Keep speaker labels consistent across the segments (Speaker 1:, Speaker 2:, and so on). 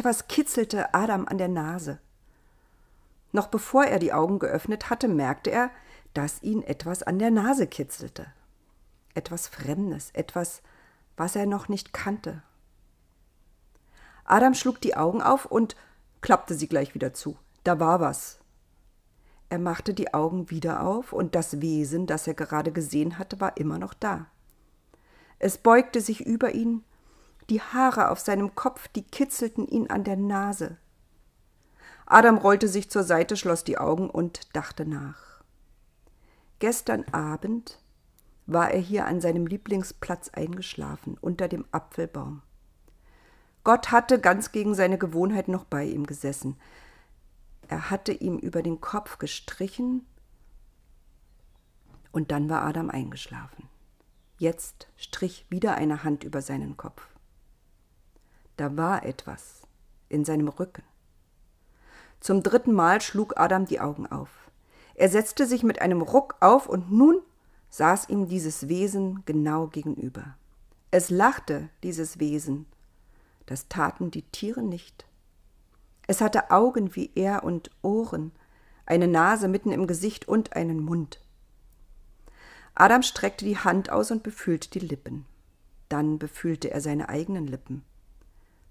Speaker 1: Etwas kitzelte Adam an der Nase. Noch bevor er die Augen geöffnet hatte, merkte er, dass ihn etwas an der Nase kitzelte. Etwas Fremdes, etwas, was er noch nicht kannte. Adam schlug die Augen auf und klappte sie gleich wieder zu. Da war was. Er machte die Augen wieder auf, und das Wesen, das er gerade gesehen hatte, war immer noch da. Es beugte sich über ihn, die Haare auf seinem Kopf, die kitzelten ihn an der Nase. Adam rollte sich zur Seite, schloss die Augen und dachte nach. Gestern Abend war er hier an seinem Lieblingsplatz eingeschlafen, unter dem Apfelbaum. Gott hatte ganz gegen seine Gewohnheit noch bei ihm gesessen. Er hatte ihm über den Kopf gestrichen und dann war Adam eingeschlafen. Jetzt strich wieder eine Hand über seinen Kopf. Da war etwas in seinem Rücken. Zum dritten Mal schlug Adam die Augen auf. Er setzte sich mit einem Ruck auf und nun saß ihm dieses Wesen genau gegenüber. Es lachte, dieses Wesen, das taten die Tiere nicht. Es hatte Augen wie er und Ohren, eine Nase mitten im Gesicht und einen Mund. Adam streckte die Hand aus und befühlte die Lippen. Dann befühlte er seine eigenen Lippen.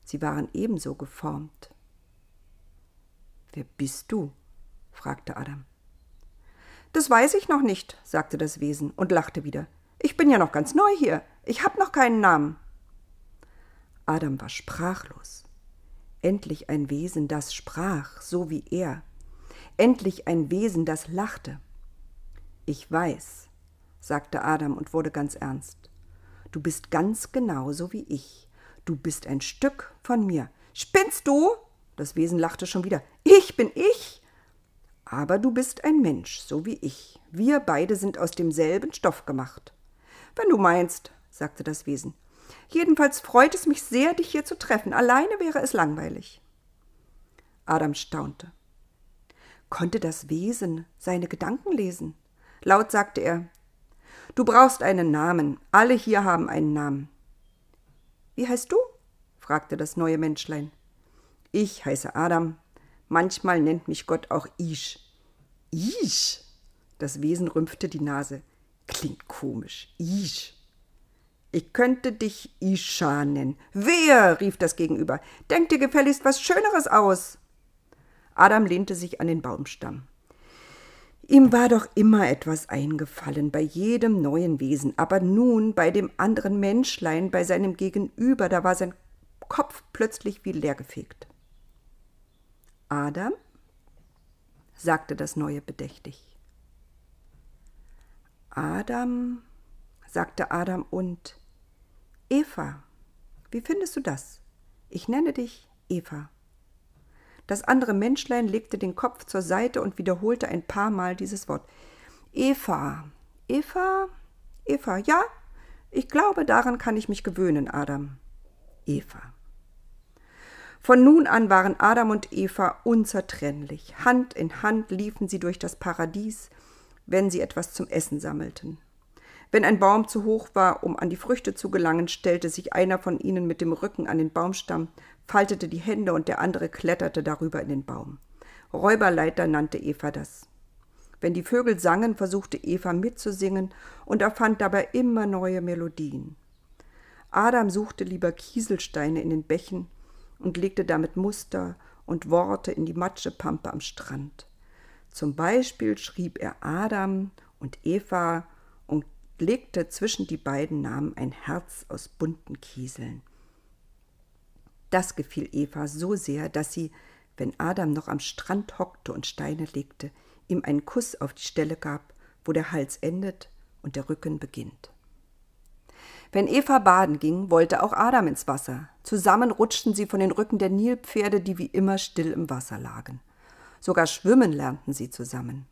Speaker 1: Sie waren ebenso geformt. Wer bist du? fragte Adam. Das weiß ich noch nicht, sagte das Wesen und lachte wieder. Ich bin ja noch ganz neu hier. Ich hab noch keinen Namen. Adam war sprachlos. Endlich ein Wesen, das sprach, so wie er. Endlich ein Wesen, das lachte. Ich weiß, sagte Adam und wurde ganz ernst. Du bist ganz genau so wie ich. Du bist ein Stück von mir. Spinnst du? Das Wesen lachte schon wieder. Ich bin ich? Aber du bist ein Mensch, so wie ich. Wir beide sind aus demselben Stoff gemacht. Wenn du meinst, sagte das Wesen. Jedenfalls freut es mich sehr, dich hier zu treffen. Alleine wäre es langweilig. Adam staunte. Konnte das Wesen seine Gedanken lesen? Laut sagte er Du brauchst einen Namen. Alle hier haben einen Namen. Wie heißt du? fragte das neue Menschlein. Ich heiße Adam. Manchmal nennt mich Gott auch Isch. Isch? Das Wesen rümpfte die Nase. Klingt komisch. Isch. Ich könnte dich Isha nennen. Wer? rief das Gegenüber. Denk dir gefälligst was Schöneres aus. Adam lehnte sich an den Baumstamm. Ihm war doch immer etwas eingefallen bei jedem neuen Wesen, aber nun bei dem anderen Menschlein, bei seinem Gegenüber, da war sein Kopf plötzlich wie leergefegt. Adam? sagte das Neue bedächtig. Adam, sagte Adam und Eva, wie findest du das? Ich nenne dich Eva. Das andere Menschlein legte den Kopf zur Seite und wiederholte ein paar Mal dieses Wort. Eva, Eva, Eva, ja, ich glaube, daran kann ich mich gewöhnen, Adam. Eva. Von nun an waren Adam und Eva unzertrennlich. Hand in Hand liefen sie durch das Paradies, wenn sie etwas zum Essen sammelten. Wenn ein Baum zu hoch war, um an die Früchte zu gelangen, stellte sich einer von ihnen mit dem Rücken an den Baumstamm, faltete die Hände und der andere kletterte darüber in den Baum. Räuberleiter nannte Eva das. Wenn die Vögel sangen, versuchte Eva mitzusingen und erfand dabei immer neue Melodien. Adam suchte lieber Kieselsteine in den Bächen und legte damit Muster und Worte in die Matschepampe am Strand. Zum Beispiel schrieb er Adam und Eva legte zwischen die beiden Namen ein Herz aus bunten Kieseln. Das gefiel Eva so sehr, dass sie, wenn Adam noch am Strand hockte und Steine legte, ihm einen Kuss auf die Stelle gab, wo der Hals endet und der Rücken beginnt. Wenn Eva baden ging, wollte auch Adam ins Wasser. Zusammen rutschten sie von den Rücken der Nilpferde, die wie immer still im Wasser lagen. Sogar schwimmen lernten sie zusammen.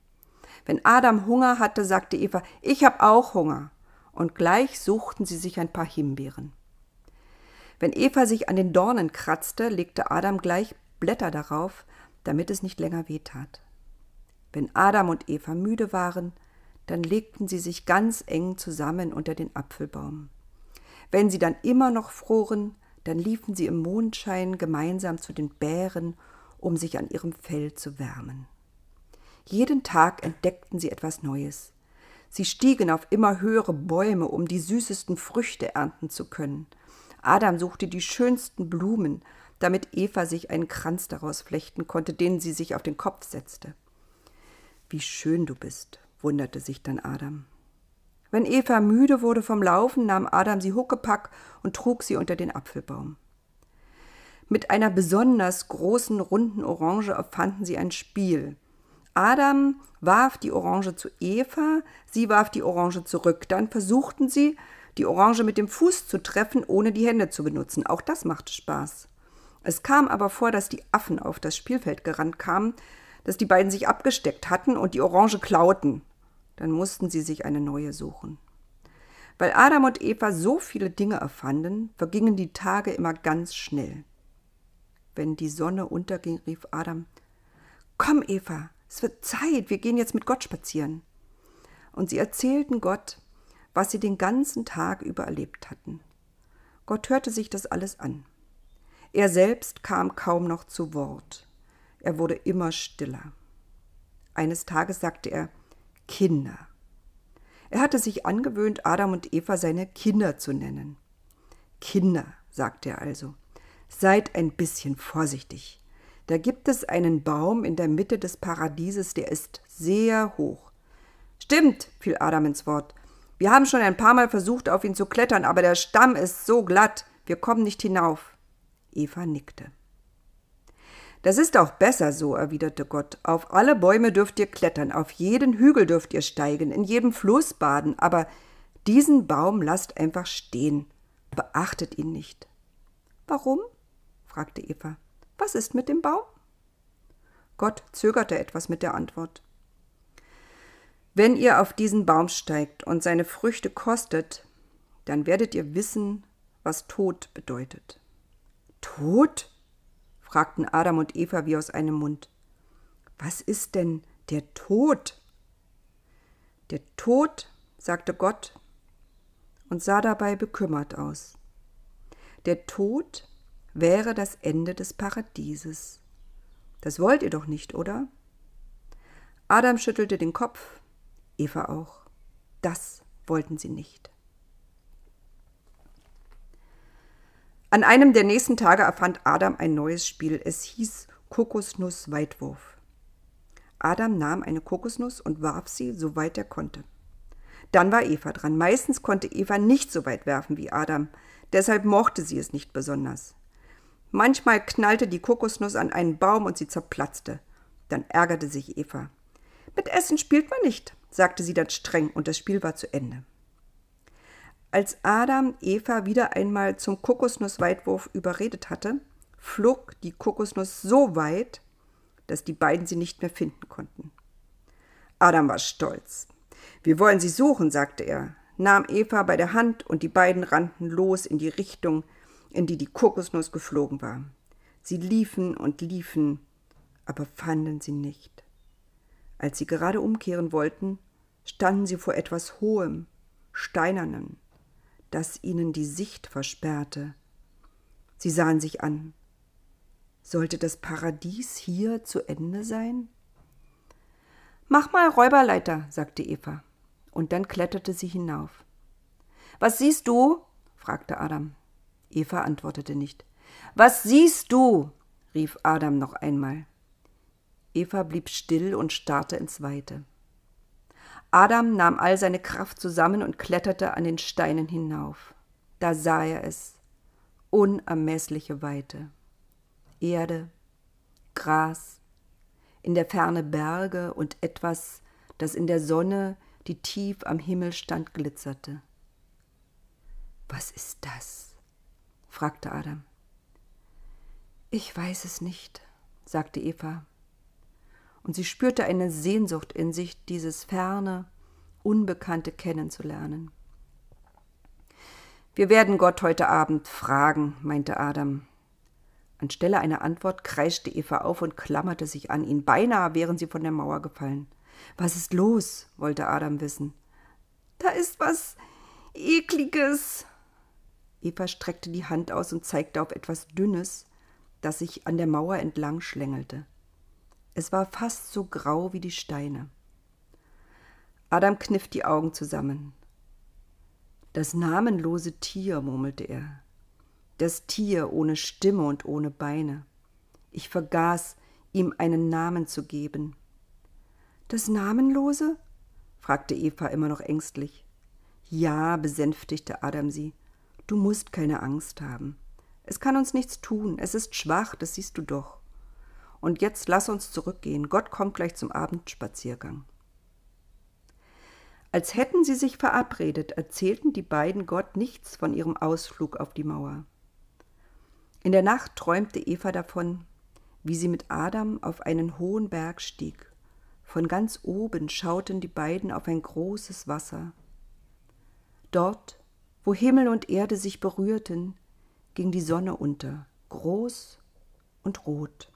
Speaker 1: Wenn Adam Hunger hatte, sagte Eva, ich hab auch Hunger. Und gleich suchten sie sich ein paar Himbeeren. Wenn Eva sich an den Dornen kratzte, legte Adam gleich Blätter darauf, damit es nicht länger wehtat. Wenn Adam und Eva müde waren, dann legten sie sich ganz eng zusammen unter den Apfelbaum. Wenn sie dann immer noch froren, Dann liefen sie im Mondschein gemeinsam zu den Bären, um sich an ihrem Fell zu wärmen. Jeden Tag entdeckten sie etwas Neues. Sie stiegen auf immer höhere Bäume, um die süßesten Früchte ernten zu können. Adam suchte die schönsten Blumen, damit Eva sich einen Kranz daraus flechten konnte, den sie sich auf den Kopf setzte. Wie schön du bist, wunderte sich dann Adam. Wenn Eva müde wurde vom Laufen, nahm Adam sie huckepack und trug sie unter den Apfelbaum. Mit einer besonders großen, runden Orange erfanden sie ein Spiel. Adam warf die Orange zu Eva, sie warf die Orange zurück. Dann versuchten sie, die Orange mit dem Fuß zu treffen, ohne die Hände zu benutzen. Auch das machte Spaß. Es kam aber vor, dass die Affen auf das Spielfeld gerannt kamen, dass die beiden sich abgesteckt hatten und die Orange klauten. Dann mussten sie sich eine neue suchen. Weil Adam und Eva so viele Dinge erfanden, vergingen die Tage immer ganz schnell. Wenn die Sonne unterging, rief Adam Komm, Eva, es wird Zeit, wir gehen jetzt mit Gott spazieren. Und sie erzählten Gott, was sie den ganzen Tag über erlebt hatten. Gott hörte sich das alles an. Er selbst kam kaum noch zu Wort. Er wurde immer stiller. Eines Tages sagte er Kinder. Er hatte sich angewöhnt, Adam und Eva seine Kinder zu nennen. Kinder, sagte er also, seid ein bisschen vorsichtig. Da gibt es einen Baum in der Mitte des Paradieses, der ist sehr hoch. Stimmt, fiel Adam ins Wort. Wir haben schon ein paar Mal versucht, auf ihn zu klettern, aber der Stamm ist so glatt, wir kommen nicht hinauf. Eva nickte. Das ist auch besser so, erwiderte Gott. Auf alle Bäume dürft ihr klettern, auf jeden Hügel dürft ihr steigen, in jedem Fluss baden, aber diesen Baum lasst einfach stehen. Beachtet ihn nicht. Warum? fragte Eva. Was ist mit dem Baum? Gott zögerte etwas mit der Antwort. Wenn ihr auf diesen Baum steigt und seine Früchte kostet, dann werdet ihr wissen, was Tod bedeutet. Tod? fragten Adam und Eva wie aus einem Mund. Was ist denn der Tod? Der Tod, sagte Gott und sah dabei bekümmert aus. Der Tod wäre das Ende des Paradieses. Das wollt ihr doch nicht, oder? Adam schüttelte den Kopf Eva auch. Das wollten sie nicht. An einem der nächsten Tage erfand Adam ein neues Spiel. Es hieß Kokosnuss-Weitwurf. Adam nahm eine Kokosnuss und warf sie, so weit er konnte. Dann war Eva dran. Meistens konnte Eva nicht so weit werfen wie Adam, deshalb mochte sie es nicht besonders. Manchmal knallte die Kokosnuss an einen Baum und sie zerplatzte. Dann ärgerte sich Eva. Mit Essen spielt man nicht, sagte sie dann streng, und das Spiel war zu Ende. Als Adam Eva wieder einmal zum Kokosnussweitwurf überredet hatte, flog die Kokosnuss so weit, dass die beiden sie nicht mehr finden konnten. Adam war stolz. Wir wollen sie suchen, sagte er, nahm Eva bei der Hand und die beiden rannten los in die Richtung, in die die Kokosnuss geflogen war. Sie liefen und liefen, aber fanden sie nicht. Als sie gerade umkehren wollten, standen sie vor etwas Hohem, Steinernem, das ihnen die Sicht versperrte. Sie sahen sich an. Sollte das Paradies hier zu Ende sein? Mach mal Räuberleiter, sagte Eva, und dann kletterte sie hinauf. Was siehst du? fragte Adam. Eva antwortete nicht. Was siehst du? rief Adam noch einmal. Eva blieb still und starrte ins Weite. Adam nahm all seine Kraft zusammen und kletterte an den Steinen hinauf. Da sah er es. Unermessliche Weite. Erde, Gras, in der Ferne Berge und etwas, das in der Sonne, die tief am Himmel stand, glitzerte. Was ist das? Fragte Adam. Ich weiß es nicht, sagte Eva und sie spürte eine Sehnsucht in sich, dieses ferne, Unbekannte kennenzulernen. Wir werden Gott heute Abend fragen, meinte Adam. Anstelle einer Antwort kreischte Eva auf und klammerte sich an ihn. Beinahe wären sie von der Mauer gefallen. Was ist los? wollte Adam wissen. Da ist was Ekliges. Eva streckte die Hand aus und zeigte auf etwas Dünnes, das sich an der Mauer entlang schlängelte. Es war fast so grau wie die Steine. Adam kniff die Augen zusammen. Das namenlose Tier, murmelte er. Das Tier ohne Stimme und ohne Beine. Ich vergaß, ihm einen Namen zu geben. Das Namenlose? fragte Eva immer noch ängstlich. Ja, besänftigte Adam sie. Du musst keine Angst haben. Es kann uns nichts tun. Es ist schwach, das siehst du doch. Und jetzt lass uns zurückgehen. Gott kommt gleich zum Abendspaziergang. Als hätten sie sich verabredet, erzählten die beiden Gott nichts von ihrem Ausflug auf die Mauer. In der Nacht träumte Eva davon, wie sie mit Adam auf einen hohen Berg stieg. Von ganz oben schauten die beiden auf ein großes Wasser. Dort, wo Himmel und Erde sich berührten, ging die Sonne unter, groß und rot.